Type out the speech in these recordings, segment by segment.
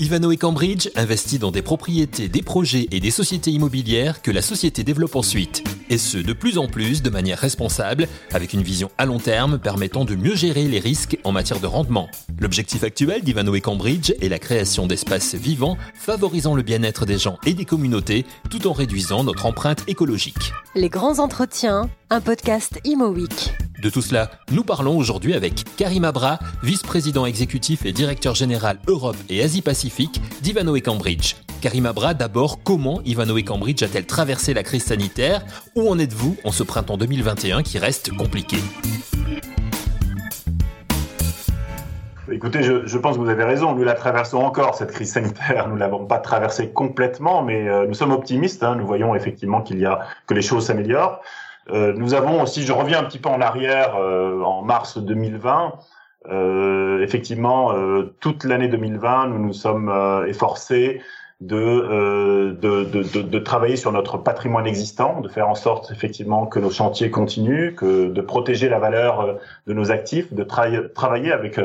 Ivano et Cambridge investit dans des propriétés, des projets et des sociétés immobilières que la société développe ensuite. Et ce, de plus en plus de manière responsable, avec une vision à long terme permettant de mieux gérer les risques en matière de rendement. L'objectif actuel d'Ivano et Cambridge est la création d'espaces vivants favorisant le bien-être des gens et des communautés tout en réduisant notre empreinte écologique. Les grands entretiens, un podcast Imo Week. De tout cela, nous parlons aujourd'hui avec Karim Abra, vice-président exécutif et directeur général Europe et Asie-Pacifique d'Ivano et Cambridge. Karim Abra, d'abord, comment Ivano et Cambridge a-t-elle traversé la crise sanitaire? Où en êtes-vous en ce printemps 2021 qui reste compliqué? Écoutez, je, pense que vous avez raison. Nous la traversons encore, cette crise sanitaire. Nous l'avons pas traversée complètement, mais euh, nous sommes optimistes. Hein. Nous voyons effectivement qu'il y a que les choses s'améliorent. Euh, nous avons, si je reviens un petit peu en arrière, euh, en mars 2020, euh, effectivement, toute l'année 2020, nous nous sommes efforcés de, de, de, de, travailler sur notre patrimoine existant, de faire en sorte effectivement que nos chantiers continuent, que de protéger la valeur de nos actifs, de travailler avec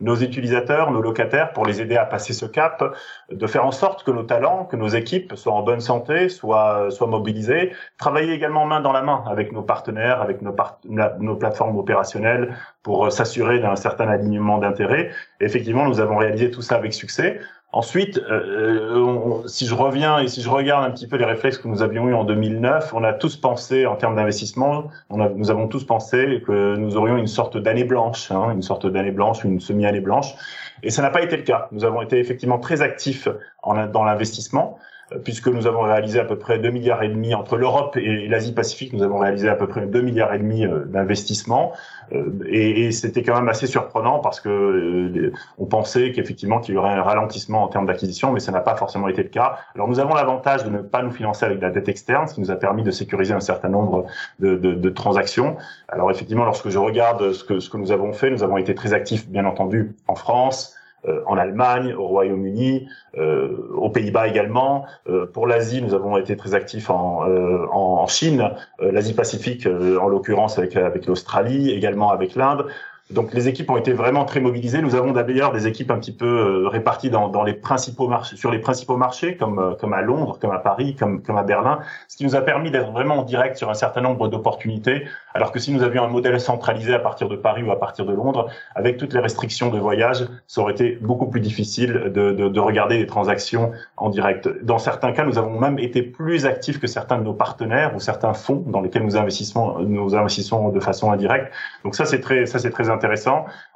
nos utilisateurs, nos locataires, pour les aider à passer ce cap, de faire en sorte que nos talents, que nos équipes soient en bonne santé, soient, soient mobilisés, travailler également main dans la main avec nos partenaires, avec nos, nos plateformes opérationnelles pour s'assurer d'un certain alignement d'intérêts. Effectivement, nous avons réalisé tout ça avec succès. Ensuite, euh, euh si je reviens et si je regarde un petit peu les réflexes que nous avions eu en 2009, on a tous pensé en termes d'investissement, nous avons tous pensé que nous aurions une sorte d'année blanche, hein, une sorte d'année blanche, une semi-année blanche, et ça n'a pas été le cas. Nous avons été effectivement très actifs dans l'investissement puisque nous avons réalisé à peu près 2 milliards et demi entre l'Europe et l'Asie-Pacifique, nous avons réalisé à peu près 2 milliards et demi euh, d'investissements. Euh, et, et c'était quand même assez surprenant parce que euh, on pensait qu'effectivement qu'il y aurait un ralentissement en termes d'acquisition, mais ça n'a pas forcément été le cas. Alors nous avons l'avantage de ne pas nous financer avec de la dette externe, ce qui nous a permis de sécuriser un certain nombre de, de, de transactions. Alors effectivement, lorsque je regarde ce que, ce que nous avons fait, nous avons été très actifs, bien entendu, en France, euh, en Allemagne, au Royaume-Uni, euh, aux Pays-Bas également. Euh, pour l'Asie, nous avons été très actifs en, en Chine, l'Asie-Pacifique en l'occurrence avec, avec l'Australie, également avec l'Inde. Donc les équipes ont été vraiment très mobilisées. Nous avons d'ailleurs des équipes un petit peu euh, réparties dans, les principaux marchés, sur les principaux marchés, comme, euh, à Londres, comme à Paris, comme, à Berlin, ce qui nous a permis d'être vraiment en direct sur un certain nombre d'opportunités, alors que si nous avions un modèle centralisé à partir de Paris ou à partir de Londres, avec toutes les restrictions de voyage, ça aurait été beaucoup plus difficile de, de, de regarder les transactions en direct. Dans certains cas, nous avons même été plus actifs que certains de nos partenaires ou certains fonds dans lesquels nous investissons, de façon indirecte. Donc ça, c'est très, ça c'est très.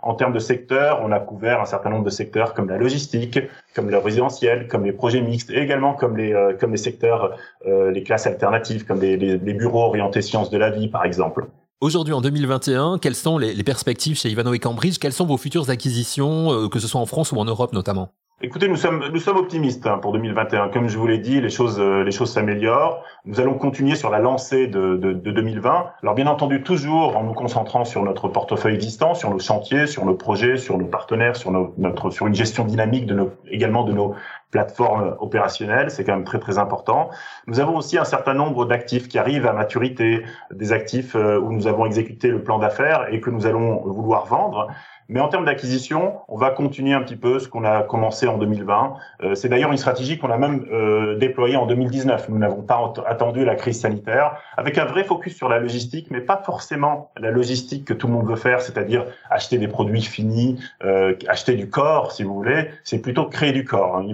En termes de secteurs, on a couvert un certain nombre de secteurs comme la logistique, comme le résidentiel, comme les projets mixtes, et également comme les euh, comme les secteurs, euh, les classes alternatives, comme les, les, bureaux orientés sciences de la vie, par exemple. Aujourd'hui, en 2021, quelles sont les, les, perspectives chez Ivano et Cambridge? Quelles sont vos futures acquisitions, euh, que ce soit en France ou en Europe notamment? Écoutez, nous sommes nous sommes optimistes hein, pour 2021. Comme je vous l'ai dit, les choses euh, les choses s'améliorent. Nous allons continuer sur la lancée de, de, de, 2020. Alors bien entendu, toujours en nous concentrant sur notre portefeuille existant, sur nos chantiers, sur nos projets, sur nos partenaires, sur notre sur une gestion dynamique de nos également de nos plateformes opérationnelles. C'est quand même très très important. Nous avons aussi un certain nombre d'actifs qui arrivent à maturité, des actifs euh, où nous avons exécuté le plan d'affaires et que nous allons vouloir vendre. Mais en termes d'acquisition, on va continuer un petit peu ce qu'on a commencé en 2020. Euh, c'est d'ailleurs une stratégie qu'on a même euh, déployée en 2019. Nous n'avons pas attendu la crise sanitaire, avec un vrai focus sur la logistique, mais pas forcément la logistique que tout le monde veut faire, c'est-à-dire acheter des produits finis, euh, acheter du corps, si vous voulez. C'est plutôt créer du corps. Hein.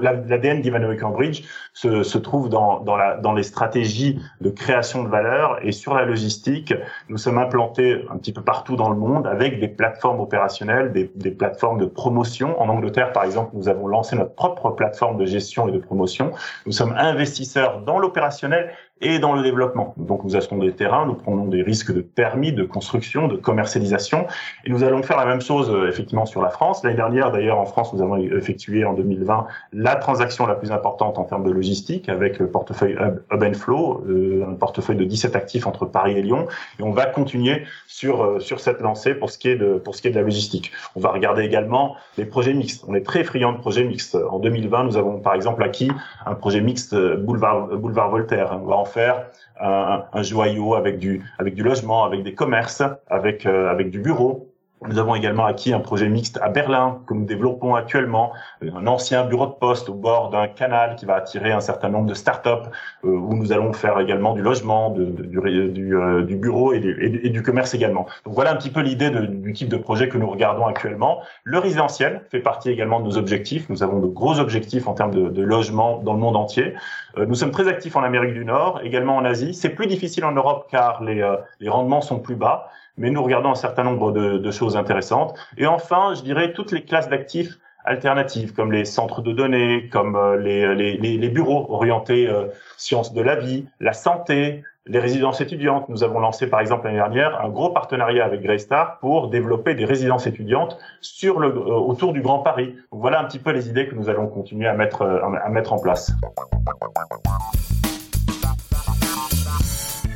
L'ADN d'Ivano Cambridge se, se trouve dans, dans, la, dans les stratégies de création de valeur et sur la logistique. Nous sommes implantés un petit peu partout dans le monde avec des plateformes opérationnelles, des, plateformes de promotion. En Angleterre, par exemple, nous avons lancé notre propre plateforme de gestion et de promotion. Nous sommes investisseurs dans l'opérationnel et dans le développement. Donc nous achetons des terrains, nous prenons des risques de permis, de construction, de commercialisation, et nous allons faire la même chose euh, effectivement sur la France. L'année dernière, d'ailleurs, en France, nous avons effectué en 2020 la transaction la plus importante en termes de logistique avec le portefeuille Hub, and Flow, euh, un portefeuille de 17 actifs entre Paris et Lyon, et on va continuer sur euh, sur cette lancée pour ce qui est de pour ce qui est de la logistique. On va regarder également les projets mixtes. On est très friand de projets mixtes. En 2020, nous avons par exemple acquis un projet mixte boulevard boulevard Voltaire. On va faire un, joyau avec du logement, avec des commerces, avec euh, avec du bureau. Nous avons également acquis un projet mixte à Berlin que nous développons actuellement, un ancien bureau de poste au bord d'un canal qui va attirer un certain nombre de start-up euh, où nous allons faire également du logement, euh, du, bureau et du, commerce également. Donc voilà un petit peu l'idée du type de projet que nous regardons actuellement. Le résidentiel fait partie également de nos objectifs. Nous avons de gros objectifs en termes de, logement dans le monde entier. Euh, nous sommes très actifs en Amérique du Nord, également en Asie. C'est plus difficile en Europe car les rendements sont plus bas mais nous regardons un certain nombre de, choses intéressantes. Et enfin, je dirais toutes les classes d'actifs alternatives, comme les centres de données, comme euh, les bureaux orientés euh, sciences de la vie, la santé, les résidences étudiantes. Nous avons lancé, par exemple, l'année dernière, un gros partenariat avec Greystar pour développer des résidences étudiantes sur le, euh, autour du Grand Paris. voilà un petit peu les idées que nous allons continuer à mettre, à mettre en place.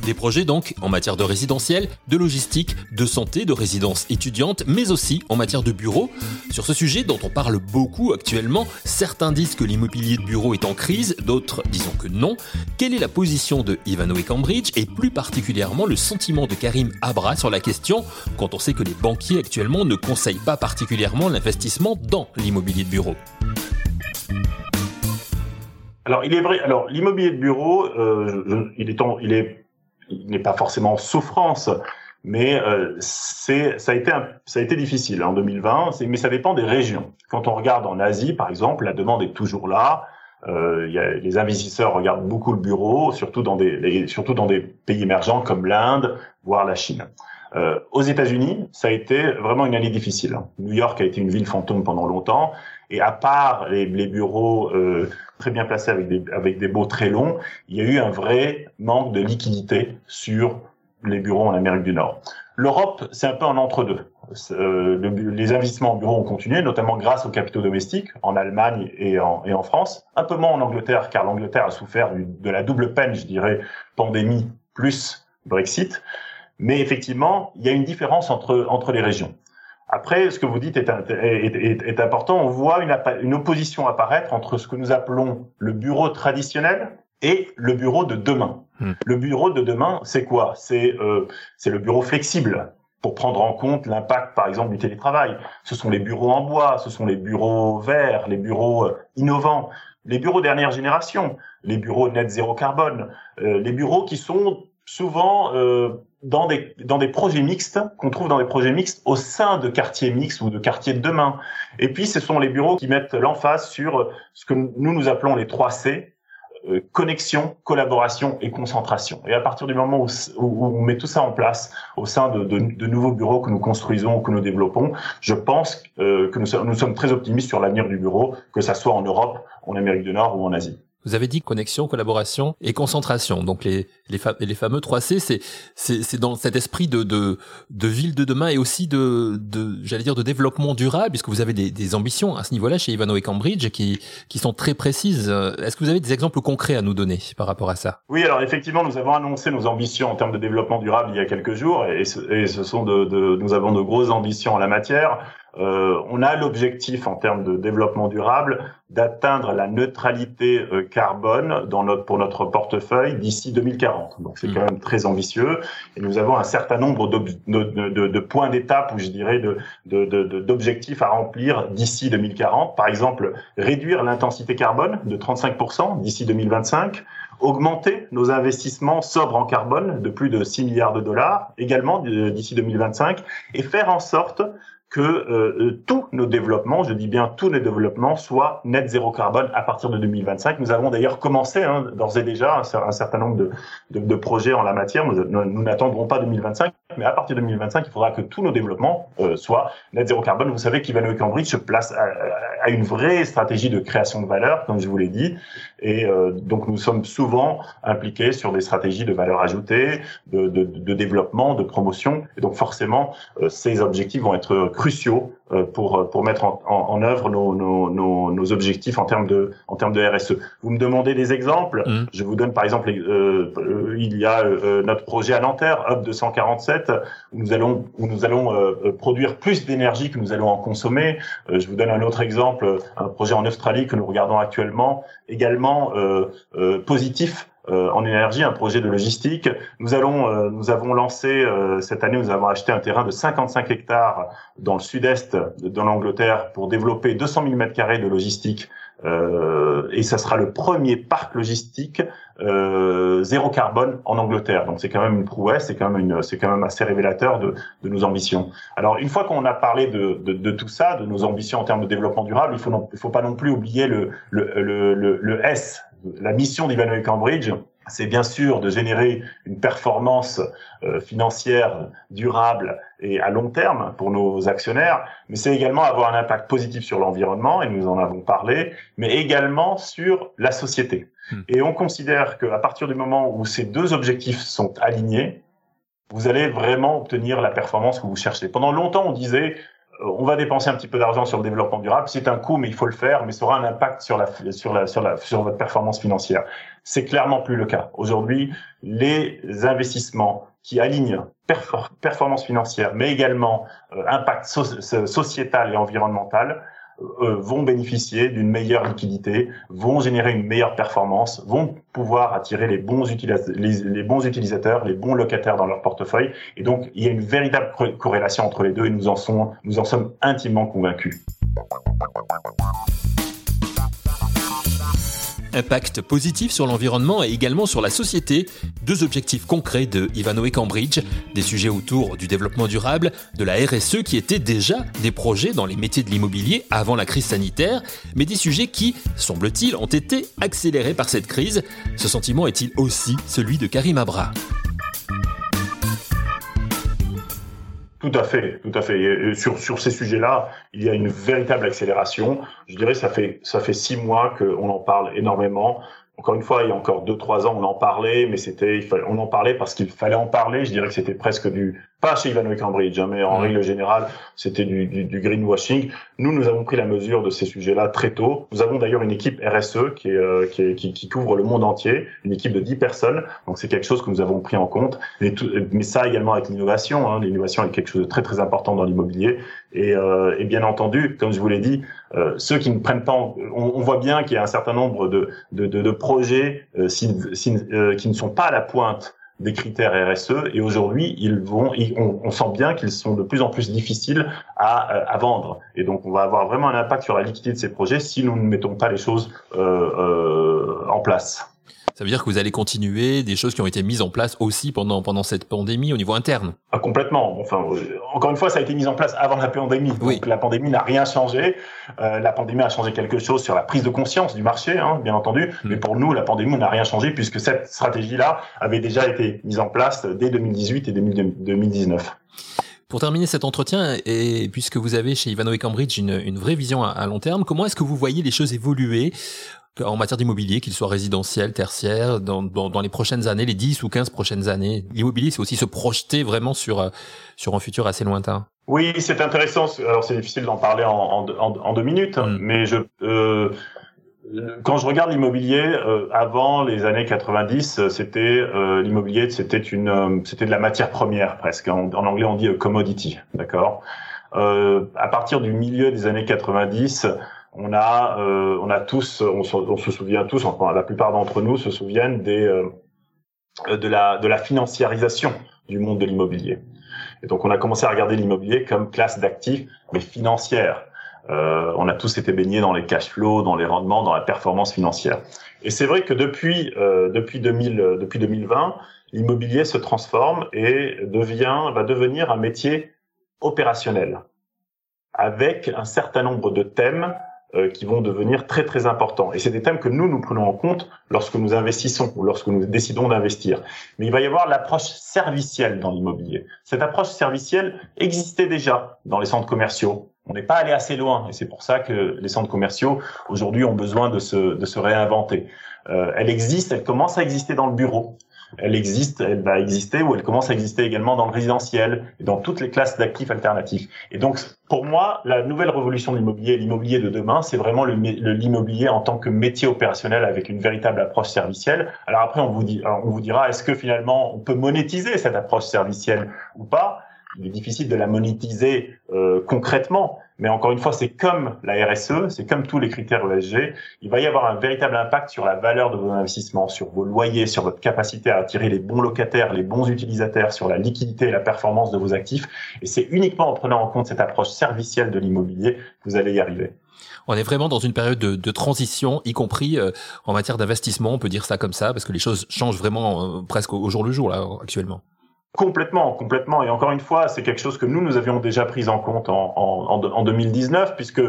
Des projets donc en matière de résidentiel, de logistique, de santé, de résidence étudiante, mais aussi en matière de bureau. Sur ce sujet dont on parle beaucoup actuellement, certains disent que l'immobilier de bureau est en crise, d'autres disons que non. Quelle est la position de Ivano et Cambridge et plus particulièrement le sentiment de Karim Abra sur la question quand on sait que les banquiers actuellement ne conseillent pas particulièrement l'investissement dans l'immobilier de bureau? Alors il est vrai. Alors l'immobilier de bureau, euh, il est en, il est il n'est pas forcément en souffrance, mais euh, c'est ça a été ça a été difficile en 2020. Mais ça dépend des régions. Quand on regarde en Asie, par exemple, la demande est toujours là. Euh, y a, les investisseurs regardent beaucoup le bureau, surtout dans des surtout dans des pays émergents comme l'Inde, voire la Chine. Euh, aux États-Unis, ça a été vraiment une année difficile. New York a été une ville fantôme pendant longtemps, et à part les, bureaux euh, très bien placés avec des, avec des baux très longs, il y a eu un vrai manque de liquidité sur les bureaux en Amérique du Nord. L'Europe, c'est un peu un entre-deux. Euh, les investissements en bureaux ont continué, notamment grâce aux capitaux domestiques en Allemagne et en, et en France. Un peu moins en Angleterre, car l'Angleterre a souffert de la double peine, je dirais, pandémie plus Brexit. Mais effectivement, il y a une différence entre, entre les régions. Après, ce que vous dites est, est, est, important. On voit une, une, opposition apparaître entre ce que nous appelons le bureau traditionnel et le bureau de demain. Hmm. Le bureau de demain, c'est quoi? C'est euh, le bureau flexible pour prendre en compte l'impact, par exemple, du télétravail. Ce sont les bureaux en bois, ce sont les bureaux verts, les bureaux euh, innovants, les bureaux dernière génération, les bureaux net zéro carbone, euh, les bureaux qui sont souvent euh, dans des dans des projets mixtes qu'on trouve dans des projets mixtes au sein de quartiers mixtes ou de quartiers de demain. Et puis ce sont les bureaux qui mettent l'emphase sur ce que nous nous appelons les 3 C euh, connexion, collaboration et concentration. Et à partir du moment où, où, on met tout ça en place au sein de, de, de, nouveaux bureaux que nous construisons ou que nous développons, je pense euh, que nous, nous sommes très optimistes sur l'avenir du bureau, que ça soit en Europe, en Amérique du Nord ou en Asie. Vous avez dit connexion, collaboration et concentration. Donc les les, les fameux 3C, c'est c'est dans cet esprit de, de de ville de demain et aussi de de j'allais dire de développement durable, puisque vous avez des, des ambitions à ce niveau-là chez Ivano et Cambridge qui qui sont très précises. Est-ce que vous avez des exemples concrets à nous donner par rapport à ça? Oui, alors effectivement, nous avons annoncé nos ambitions en termes de développement durable il y a quelques jours, et ce, et ce sont de, de nous avons de grosses ambitions en la matière. Euh, on a l'objectif en termes de développement durable d'atteindre la neutralité euh, carbone dans notre, pour notre portefeuille d'ici 2040. Donc c'est mmh. quand même très ambitieux et nous avons un certain nombre de, de, de points d'étape ou je dirais d'objectifs à remplir d'ici 2040. Par exemple, réduire l'intensité carbone de 35% d'ici 2025 augmenter nos investissements sobres en carbone de plus de 6 milliards de dollars également d'ici 2025 et faire en sorte que euh, euh, tous nos développements, je dis bien tous nos développements, soient net zéro carbone à partir de 2025. Nous avons d'ailleurs commencé hein, d'ores et déjà un, certain nombre de, de, de, projets en la matière. Nous n'attendrons pas 2025, mais à partir de 2025, il faudra que tous nos développements euh, soient net zéro carbone. Vous savez qu'Ivano Cambridge se place à, à, une vraie stratégie de création de valeur, comme je vous l'ai dit, et euh, donc nous sommes souvent impliqués sur des stratégies de valeur ajoutée, de, de, de développement, de promotion, et donc forcément, euh, ces objectifs vont être cruciaux euh, pour pour mettre en, en, œuvre nos, nos, nos, nos, objectifs en termes de en termes de RSE. Vous me demandez des exemples. Mmh. Je vous donne par exemple, euh, il y a notre projet à Nanterre, Hub 247, où nous allons où nous allons produire plus d'énergie que nous allons en consommer. je vous donne un autre exemple, un projet en Australie que nous regardons actuellement, également positif euh, en énergie, un projet de logistique. Nous allons, euh, nous avons lancé euh, cette année, nous avons acheté un terrain de 55 hectares dans le sud-est de, l'Angleterre pour développer 200 000 mètres carrés de logistique. et ça sera le premier parc logistique zéro carbone en Angleterre. Donc c'est quand même une prouesse, c'est quand même une, c'est quand même assez révélateur de, de nos ambitions. Alors une fois qu'on a parlé de, de, de, tout ça, de nos ambitions en termes de développement durable, il faut il faut pas non plus oublier le le, le, le, le S la mission d'Ivanhoe Cambridge, c'est bien sûr de générer une performance euh, financière durable et à long terme pour nos actionnaires, mais c'est également avoir un impact positif sur l'environnement, et nous en avons parlé, mais également sur la société. Hmm. Et on considère qu'à partir du moment où ces deux objectifs sont alignés, vous allez vraiment obtenir la performance que vous cherchez. Pendant longtemps, on disait euh, on va dépenser un petit peu d'argent sur le développement durable. C'est un coût, mais il faut le faire, mais ça aura un impact sur la, sur la, sur la, sur votre performance financière. C'est clairement plus le cas. Aujourd'hui, les investissements qui alignent performance financière, mais également euh, impact sociétal et environnemental, vont bénéficier d'une meilleure liquidité, vont générer une meilleure performance, vont pouvoir attirer les bons, utilisateurs, les bons locataires dans leur portefeuille. Et donc, il y a une véritable corrélation entre les deux et nous en sommes intimement convaincus. Impact positif sur l'environnement et également sur la société, deux objectifs concrets de Ivanhoe Cambridge, des sujets autour du développement durable, de la RSE qui étaient déjà des projets dans les métiers de l'immobilier avant la crise sanitaire, mais des sujets qui, semble-t-il, ont été accélérés par cette crise. Ce sentiment est-il aussi celui de Karim Abra? Tout à fait, tout à fait. sur sur ces sujets-là, il y a une véritable accélération. Je dirais ça fait ça fait six mois qu'on en parle énormément. Encore une fois, il y a encore deux trois ans, on en parlait, mais c'était on en parlait parce qu'il fallait en parler. Je dirais que c'était presque du pas chez Ivanhoe Cambridge, hein, mais en règle générale, c'était du, du, du, greenwashing. Nous, nous avons pris la mesure de ces sujets-là très tôt. Nous avons d'ailleurs une équipe RSE qui, est, euh, qui, qui, qui, couvre le monde entier, une équipe de 10 personnes. Donc c'est quelque chose que nous avons pris en compte. Tout, mais ça également avec l'innovation. Hein. L'innovation est quelque chose de très très important dans l'immobilier. Et, euh, et, bien entendu, comme je vous l'ai dit, euh, ceux qui ne prennent pas, on, on voit bien qu'il y a un certain nombre de, de, de, de projets euh, si, si, euh, qui ne sont pas à la pointe des critères RSE et aujourd'hui ils vont, on, sent bien qu'ils sont de plus en plus difficiles à, euh, à, vendre et donc on va avoir vraiment un impact sur la liquidité de ces projets si nous ne mettons pas les choses euh, en place. Ça veut dire que vous allez continuer des choses qui ont été mises en place aussi pendant pendant cette pandémie au niveau interne. Ah, complètement. Enfin, euh, encore une fois, ça a été mis en place avant la pandémie. Oui. La pandémie n'a rien changé. Euh, la pandémie a changé quelque chose sur la prise de conscience du marché, hein, bien entendu. Hmm. Mais pour nous, la pandémie n'a rien changé puisque cette stratégie-là avait déjà été mise en place dès 2018 et 2019. Pour terminer cet entretien, et puisque vous avez chez Ivanhoe Cambridge une, une vraie vision à, à long terme, comment est-ce que vous voyez les choses évoluer en matière d'immobilier, qu'il soit résidentiel, tertiaire, dans, dans, dans, les prochaines années, les 10 ou 15 prochaines années? L'immobilier, c'est aussi se projeter vraiment sur, euh, sur un futur assez lointain. Oui, c'est intéressant. Alors, c'est difficile d'en parler en, en, en, deux minutes, mm. mais je... Euh, quand je regarde l'immobilier, euh, avant les années 90, c'était euh, l'immobilier, c'était une, euh, c'était de la matière première presque. En, en anglais, on dit commodity, d'accord? à partir du milieu des années 90, on a, euh, on a tous, on se, souvient tous, enfin la plupart d'entre nous se souviennent des, euh, de la de la financiarisation du monde de l'immobilier. Et donc on a commencé à regarder l'immobilier comme classe d'actifs, mais financière. Euh, on a tous été baignés dans les cash flows, dans les rendements, dans la performance financière. Et c'est vrai que depuis depuis 2000, depuis 2020, l'immobilier se transforme et devient va devenir un métier opérationnel avec un certain nombre de thèmes euh, qui vont devenir très très importants. Et c'est des thèmes que nous, nous prenons en compte lorsque nous investissons ou lorsque nous décidons d'investir. Mais il va y avoir l'approche servicielle dans l'immobilier. Cette approche servicielle existait déjà dans les centres commerciaux. On n'est pas allé assez loin et c'est pour ça que les centres commerciaux aujourd'hui ont besoin de se, de se réinventer. Euh, elle existe, elle commence à exister dans le bureau elle existe, elle va exister ou elle commence à exister également dans le résidentiel et dans toutes les classes d'actifs alternatifs. Et donc, pour moi, la nouvelle révolution de l'immobilier, l'immobilier de demain, c'est vraiment l'immobilier en tant que métier opérationnel avec une véritable approche servicielle. Alors après, on vous, dit, on vous dira, est-ce que finalement on peut monétiser cette approche servicielle ou pas? Difficile de la monétiser euh, concrètement, Mais encore une fois, c'est comme la RSE, c'est comme tous les critères ESG. Il va y avoir un véritable impact sur la valeur de vos investissements, sur vos loyers, sur votre capacité à attirer les bons locataires, les bons utilisateurs, sur la liquidité et la performance de vos actifs. Et c'est uniquement en prenant en compte cette approche servicielle de l'immobilier que vous allez y arriver. On est vraiment dans une période de, transition, y compris euh, en matière d'investissement, on peut dire ça comme ça, parce que les choses changent vraiment euh, presque au jour le jour là actuellement. Complètement, complètement. Et encore une fois, c'est quelque chose que nous, nous avions déjà pris en compte en, en, en 2019, puisque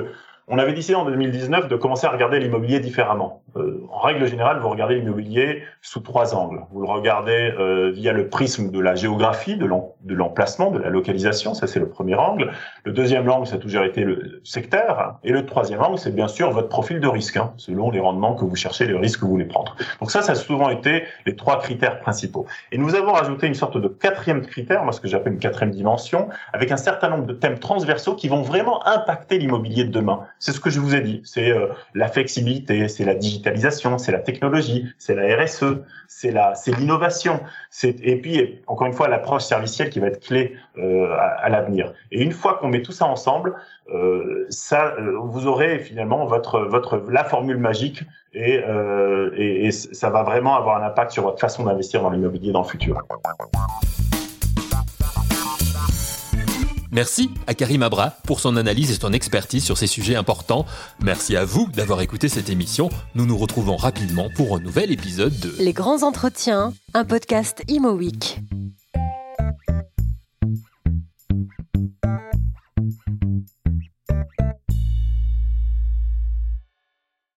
on avait décidé en 2019 de commencer à regarder l'immobilier différemment. Euh, en règle générale, vous regardez l'immobilier sous trois angles. Vous le regardez euh, via le prisme de la géographie, de l'emplacement, de la localisation, ça c'est le premier angle. Le deuxième angle, ça a toujours été le secteur. Et le troisième angle, c'est bien sûr votre profil de risque, hein, selon les rendements que vous cherchez, les risques que vous voulez prendre. Donc ça, ça a souvent été les trois critères principaux. Et nous avons rajouté une sorte de quatrième critère, moi ce que j'appelle une quatrième dimension, avec un certain nombre de thèmes transversaux qui vont vraiment impacter l'immobilier de demain c'est ce que je vous ai dit. C'est euh, la flexibilité, c'est la digitalisation, c'est la technologie, c'est la RSE, c'est la, c'est l'innovation. Et puis encore une fois l'approche servicielle qui va être clé euh, à, l'avenir. Et une fois qu'on met tout ça ensemble, euh, ça, vous aurez finalement votre votre la formule magique et, et ça va vraiment avoir un impact sur votre façon d'investir dans l'immobilier dans le futur. Merci à Karim Abra pour son analyse et son expertise sur ces sujets importants. Merci à vous d'avoir écouté cette émission. Nous nous retrouvons rapidement pour un nouvel épisode de Les grands entretiens, un podcast Imo.